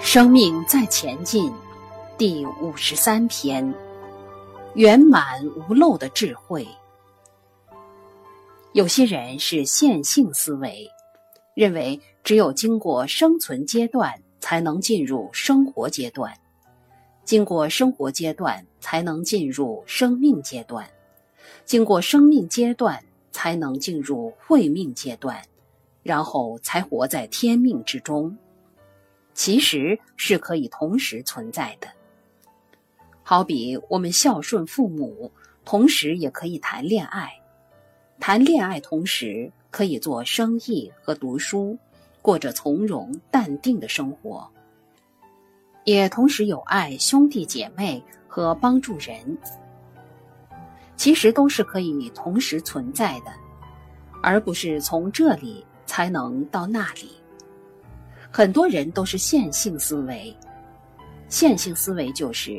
生命在前进第五十三篇圆满无漏的智慧。有些人是线性思维认为只有经过生存阶段才能进入生活阶段经过生活阶段才能进入生命阶段。经过生命阶段才能进入慧命阶段，然后才活在天命之中。其实是可以同时存在的。好比我们孝顺父母，同时也可以谈恋爱；谈恋爱同时可以做生意和读书，过着从容淡定的生活，也同时有爱兄弟姐妹和帮助人。其实都是可以同时存在的，而不是从这里才能到那里。很多人都是线性思维，线性思维就是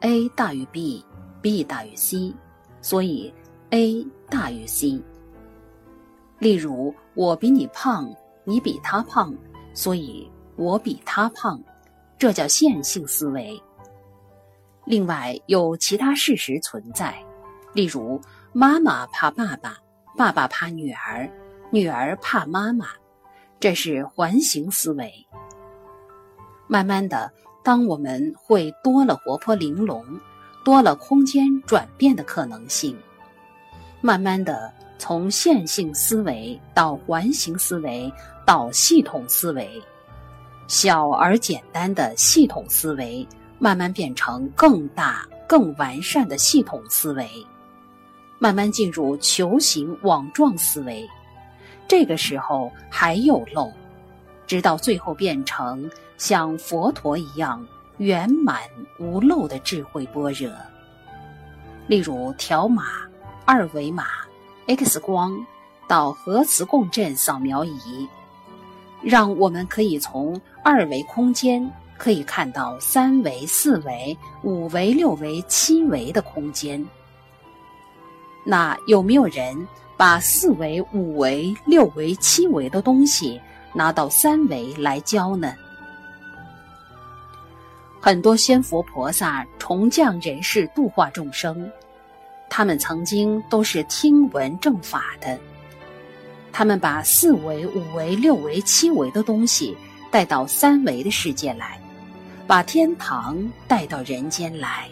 A 大于 B，B 大于 C，所以 A 大于 C。例如，我比你胖，你比他胖，所以我比他胖，这叫线性思维。另外，有其他事实存在，例如妈妈怕爸爸，爸爸怕女儿，女儿怕妈妈。这是环形思维。慢慢的，当我们会多了活泼玲珑，多了空间转变的可能性。慢慢的，从线性思维到环形思维到系统思维，小而简单的系统思维，慢慢变成更大、更完善的系统思维，慢慢进入球形网状思维。这个时候还有漏，直到最后变成像佛陀一样圆满无漏的智慧般若。例如条码、二维码、X 光到核磁共振扫描仪，让我们可以从二维空间可以看到三维、四维、五维、六维、七维的空间。那有没有人？把四维、五维、六维、七维的东西拿到三维来教呢？很多仙佛菩萨重降人世度化众生，他们曾经都是听闻正法的。他们把四维、五维、六维、七维的东西带到三维的世界来，把天堂带到人间来。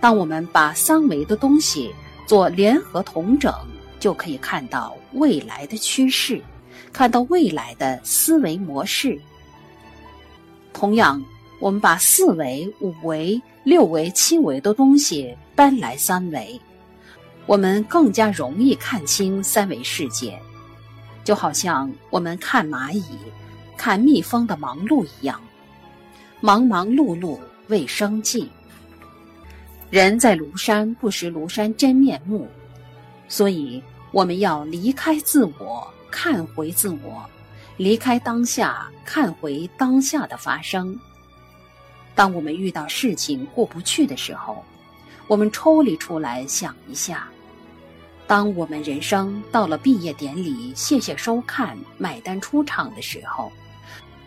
当我们把三维的东西，做联合统整，就可以看到未来的趋势，看到未来的思维模式。同样，我们把四维、五维、六维、七维的东西搬来三维，我们更加容易看清三维世界。就好像我们看蚂蚁、看蜜蜂的忙碌一样，忙忙碌碌为生计。人在庐山不识庐山真面目，所以我们要离开自我，看回自我，离开当下，看回当下的发生。当我们遇到事情过不去的时候，我们抽离出来想一下；当我们人生到了毕业典礼，谢谢收看，买单出场的时候，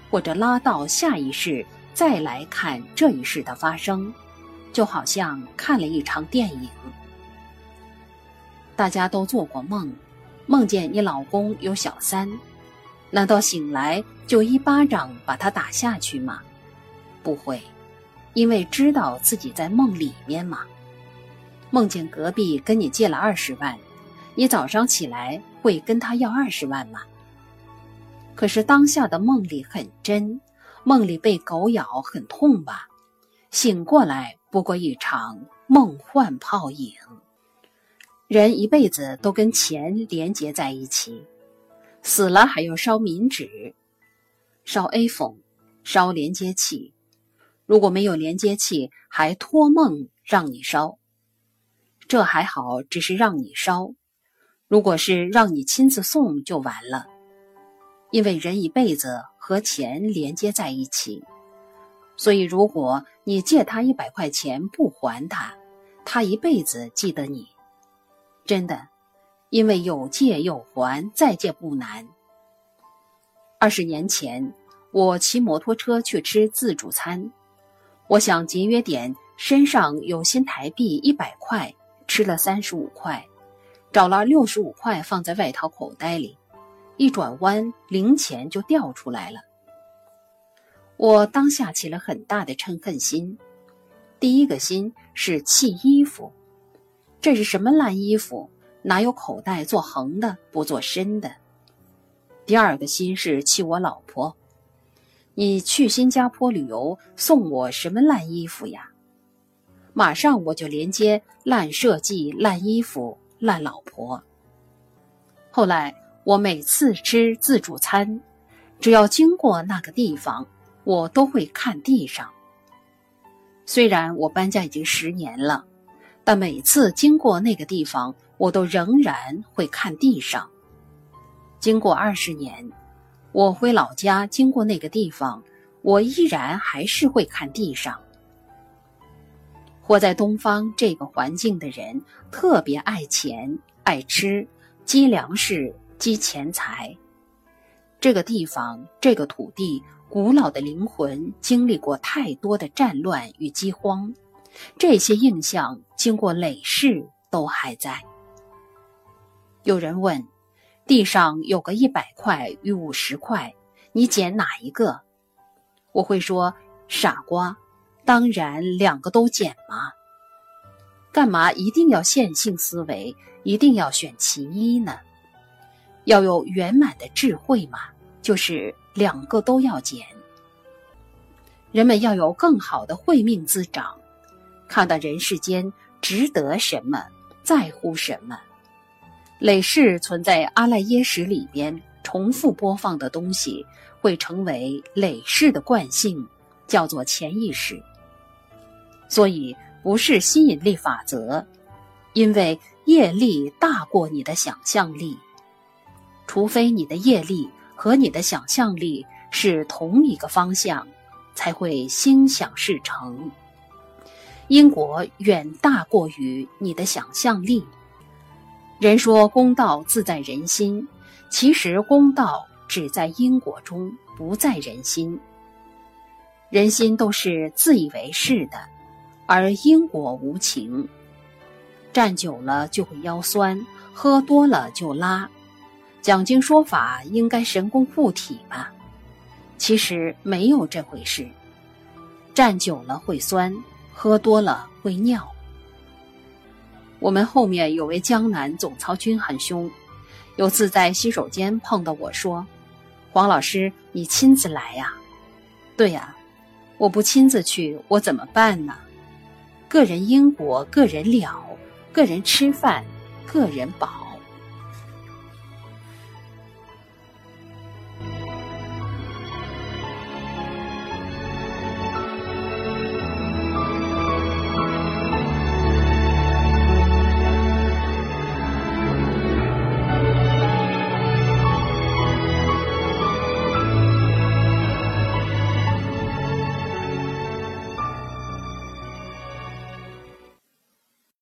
或者拉到下一世再来看这一世的发生。就好像看了一场电影，大家都做过梦，梦见你老公有小三，难道醒来就一巴掌把他打下去吗？不会，因为知道自己在梦里面嘛。梦见隔壁跟你借了二十万，你早上起来会跟他要二十万吗？可是当下的梦里很真，梦里被狗咬很痛吧？醒过来。不过一场梦幻泡影。人一辈子都跟钱连结在一起，死了还要烧冥纸，烧 A 缝，烧连接器。如果没有连接器，还托梦让你烧。这还好，只是让你烧。如果是让你亲自送，就完了。因为人一辈子和钱连接在一起。所以，如果你借他一百块钱不还他，他一辈子记得你。真的，因为有借有还，再借不难。二十年前，我骑摩托车去吃自助餐，我想节约点，身上有新台币一百块，吃了三十五块，找了六十五块放在外套口袋里，一转弯零钱就掉出来了。我当下起了很大的嗔恨心，第一个心是气衣服，这是什么烂衣服？哪有口袋做横的不做深的？第二个心是气我老婆，你去新加坡旅游送我什么烂衣服呀？马上我就连接烂设计、烂衣服、烂老婆。后来我每次吃自助餐，只要经过那个地方，我都会看地上。虽然我搬家已经十年了，但每次经过那个地方。我都仍然会看地上。经过二十年，我回老家经过那个地方，我依然还是会看地上。活在东方这个环境的人，特别爱钱、爱吃、积粮食、积钱财。这个地方、这个土地，古老的灵魂经历过太多的战乱与饥荒，这些印象经过累世都还在。有人问：“地上有个一百块与五十块，你捡哪一个？”我会说：“傻瓜，当然两个都捡嘛。干嘛一定要线性思维，一定要选其一呢？要有圆满的智慧嘛，就是两个都要减。人们要有更好的慧命滋长，看到人世间值得什么，在乎什么。”累世存在阿赖耶识里边重复播放的东西，会成为累世的惯性，叫做潜意识。所以不是吸引力法则，因为业力大过你的想象力，除非你的业力和你的想象力是同一个方向，才会心想事成。因果远大过于你的想象力。人说公道自在人心，其实公道只在因果中，不在人心。人心都是自以为是的，而因果无情。站久了就会腰酸，喝多了就拉。讲经说法应该神功护体吧？其实没有这回事。站久了会酸，喝多了会尿。我们后面有位江南总操军很凶，有次在洗手间碰到我说：“黄老师，你亲自来呀？”“对呀，我不亲自去，我怎么办呢？个人因果，个人了，个人吃饭，个人饱。”